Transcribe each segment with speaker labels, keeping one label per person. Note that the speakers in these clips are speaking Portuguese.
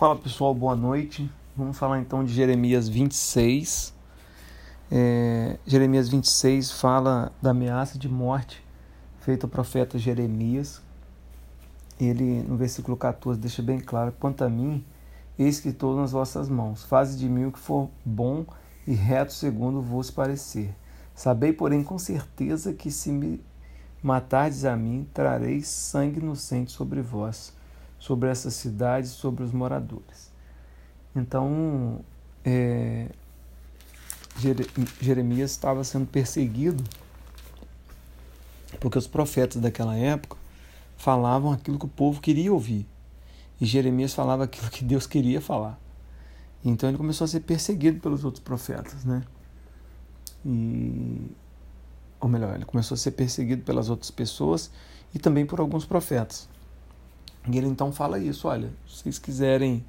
Speaker 1: Fala pessoal, boa noite. Vamos falar então de Jeremias 26. É, Jeremias 26 fala da ameaça de morte feita ao profeta Jeremias. Ele, no versículo 14, deixa bem claro: Quanto a mim, eis que estou nas vossas mãos. Faze de mim o que for bom e reto segundo vos parecer. Sabei, porém, com certeza que se me matardes a mim, trareis sangue inocente sobre vós sobre essa cidade, sobre os moradores. Então, é, Jeremias estava sendo perseguido porque os profetas daquela época falavam aquilo que o povo queria ouvir e Jeremias falava aquilo que Deus queria falar. Então ele começou a ser perseguido pelos outros profetas, né? E ou melhor, ele começou a ser perseguido pelas outras pessoas e também por alguns profetas. E ele então fala isso: olha, se vocês quiserem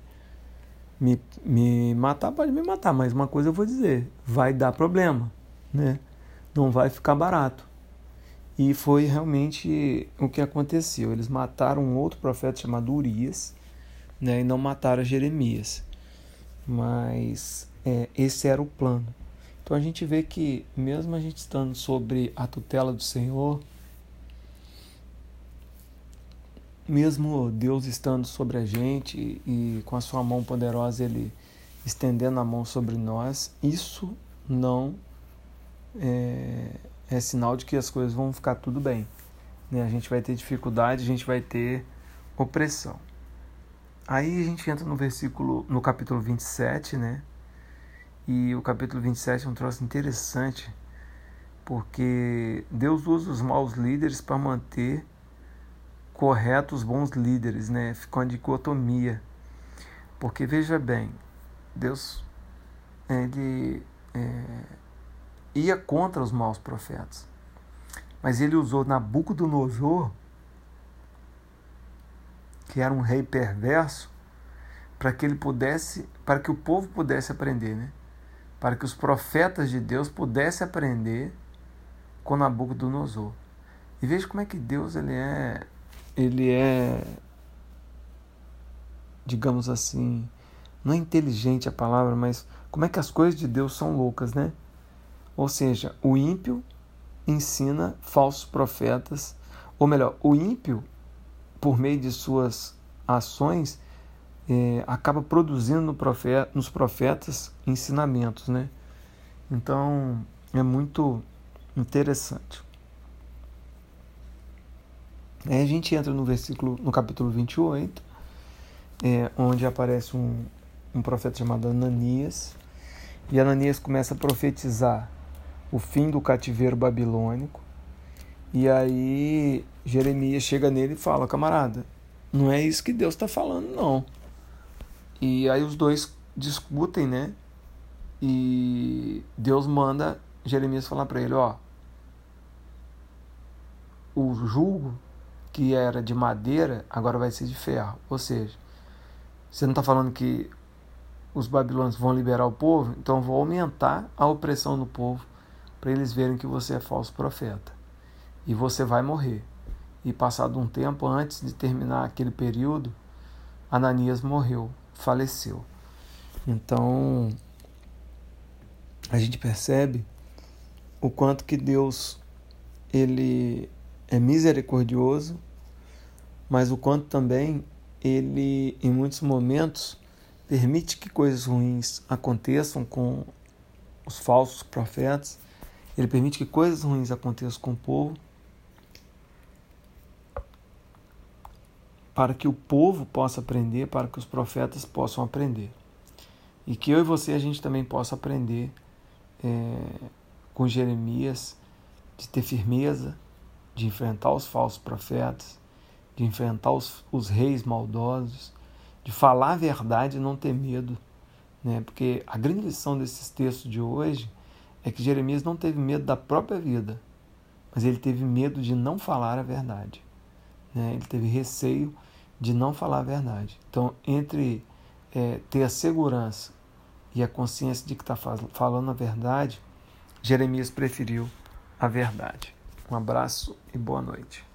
Speaker 1: me, me matar, pode me matar, mas uma coisa eu vou dizer: vai dar problema, né? Não vai ficar barato. E foi realmente o que aconteceu. Eles mataram um outro profeta chamado Urias, né? E não mataram Jeremias. Mas é, esse era o plano. Então a gente vê que, mesmo a gente estando sobre a tutela do Senhor, mesmo Deus estando sobre a gente e com a sua mão poderosa Ele estendendo a mão sobre nós, isso não é, é sinal de que as coisas vão ficar tudo bem. Né? A gente vai ter dificuldade, a gente vai ter opressão. Aí a gente entra no versículo, no capítulo 27, né? E o capítulo 27 é um troço interessante, porque Deus usa os maus líderes para manter corretos bons líderes, né? Ficou uma dicotomia. Porque veja bem, Deus ele é, ia contra os maus profetas. Mas ele usou Nabucodonosor, que era um rei perverso, para que ele pudesse, para que o povo pudesse aprender, né? Para que os profetas de Deus pudessem aprender com Nabucodonosor. E veja como é que Deus ele é ele é, digamos assim, não é inteligente a palavra, mas como é que as coisas de Deus são loucas, né? Ou seja, o ímpio ensina falsos profetas, ou melhor, o ímpio, por meio de suas ações, é, acaba produzindo no profeta, nos profetas ensinamentos, né? Então é muito interessante. Aí a gente entra no versículo, no capítulo 28, é, onde aparece um, um profeta chamado Ananias, e Ananias começa a profetizar o fim do cativeiro babilônico, e aí Jeremias chega nele e fala: camarada, não é isso que Deus está falando, não. E aí os dois discutem, né? E Deus manda Jeremias falar para ele: ó, o julgo que era de madeira, agora vai ser de ferro. Ou seja, você não está falando que os babilônios vão liberar o povo, então vou aumentar a opressão no povo para eles verem que você é falso profeta. E você vai morrer. E passado um tempo, antes de terminar aquele período, Ananias morreu, faleceu. Então, a gente percebe o quanto que Deus ele é misericordioso, mas o quanto também ele, em muitos momentos, permite que coisas ruins aconteçam com os falsos profetas, ele permite que coisas ruins aconteçam com o povo, para que o povo possa aprender, para que os profetas possam aprender. E que eu e você a gente também possa aprender é, com Jeremias de ter firmeza, de enfrentar os falsos profetas, de enfrentar os, os reis maldosos, de falar a verdade e não ter medo. Né? Porque a grande lição desses textos de hoje é que Jeremias não teve medo da própria vida, mas ele teve medo de não falar a verdade. Né? Ele teve receio de não falar a verdade. Então, entre é, ter a segurança e a consciência de que está falando a verdade, Jeremias preferiu a verdade. Um abraço e boa noite.